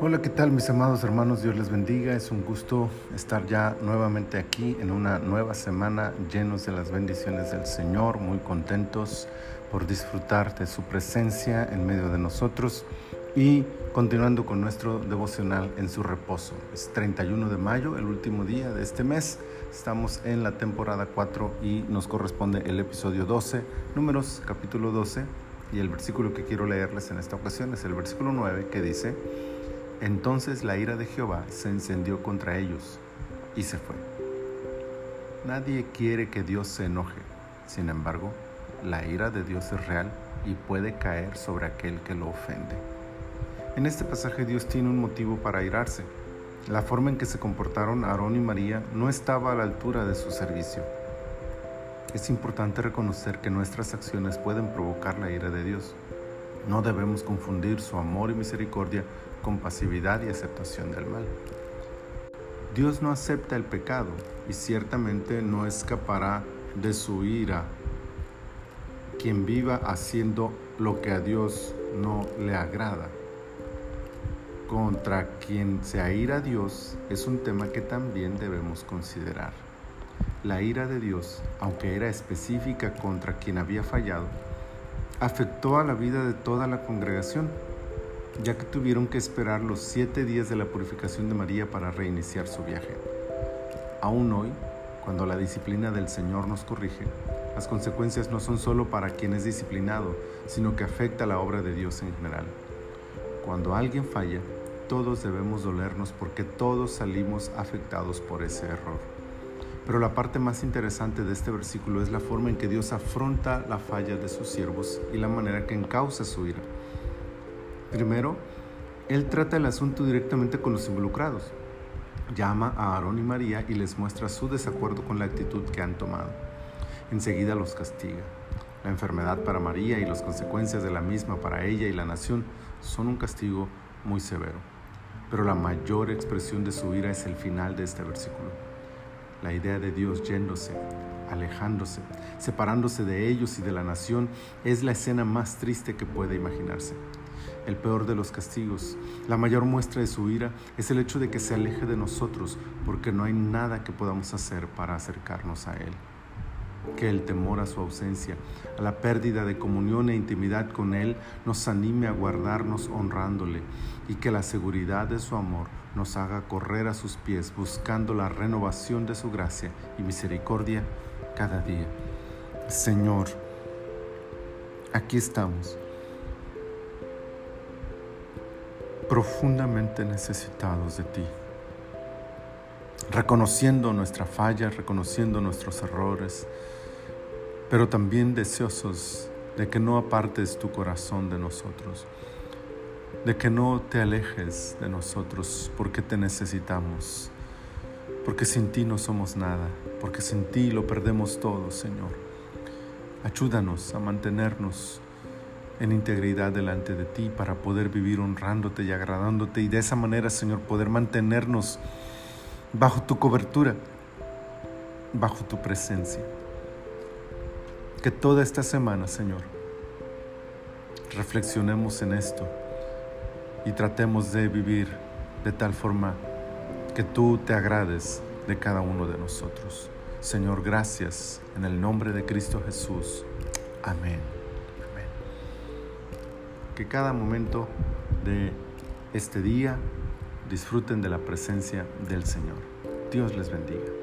Hola, ¿qué tal mis amados hermanos? Dios les bendiga. Es un gusto estar ya nuevamente aquí en una nueva semana llenos de las bendiciones del Señor, muy contentos por disfrutar de su presencia en medio de nosotros y continuando con nuestro devocional en su reposo. Es 31 de mayo, el último día de este mes. Estamos en la temporada 4 y nos corresponde el episodio 12, números capítulo 12 y el versículo que quiero leerles en esta ocasión es el versículo 9 que dice, entonces la ira de Jehová se encendió contra ellos y se fue. Nadie quiere que Dios se enoje. Sin embargo, la ira de Dios es real y puede caer sobre aquel que lo ofende. En este pasaje Dios tiene un motivo para irarse. La forma en que se comportaron Aarón y María no estaba a la altura de su servicio. Es importante reconocer que nuestras acciones pueden provocar la ira de Dios. No debemos confundir su amor y misericordia con pasividad y aceptación del mal. Dios no acepta el pecado y ciertamente no escapará de su ira. Quien viva haciendo lo que a Dios no le agrada. Contra quien se aira a Dios es un tema que también debemos considerar. La ira de Dios, aunque era específica contra quien había fallado, afectó a la vida de toda la congregación ya que tuvieron que esperar los siete días de la purificación de María para reiniciar su viaje. Aún hoy, cuando la disciplina del Señor nos corrige, las consecuencias no son solo para quien es disciplinado, sino que afecta a la obra de Dios en general. Cuando alguien falla, todos debemos dolernos porque todos salimos afectados por ese error. Pero la parte más interesante de este versículo es la forma en que Dios afronta la falla de sus siervos y la manera que encausa su ira. Primero, él trata el asunto directamente con los involucrados. Llama a Aarón y María y les muestra su desacuerdo con la actitud que han tomado. Enseguida los castiga. La enfermedad para María y las consecuencias de la misma para ella y la nación son un castigo muy severo. Pero la mayor expresión de su ira es el final de este versículo. La idea de Dios yéndose, alejándose, separándose de ellos y de la nación es la escena más triste que puede imaginarse el peor de los castigos. La mayor muestra de su ira es el hecho de que se aleje de nosotros porque no hay nada que podamos hacer para acercarnos a Él. Que el temor a su ausencia, a la pérdida de comunión e intimidad con Él nos anime a guardarnos honrándole y que la seguridad de su amor nos haga correr a sus pies buscando la renovación de su gracia y misericordia cada día. Señor, aquí estamos profundamente necesitados de ti, reconociendo nuestra falla, reconociendo nuestros errores, pero también deseosos de que no apartes tu corazón de nosotros, de que no te alejes de nosotros porque te necesitamos, porque sin ti no somos nada, porque sin ti lo perdemos todo, Señor. Ayúdanos a mantenernos en integridad delante de ti para poder vivir honrándote y agradándote y de esa manera, Señor, poder mantenernos bajo tu cobertura, bajo tu presencia. Que toda esta semana, Señor, reflexionemos en esto y tratemos de vivir de tal forma que tú te agrades de cada uno de nosotros. Señor, gracias en el nombre de Cristo Jesús. Amén que cada momento de este día disfruten de la presencia del Señor. Dios les bendiga.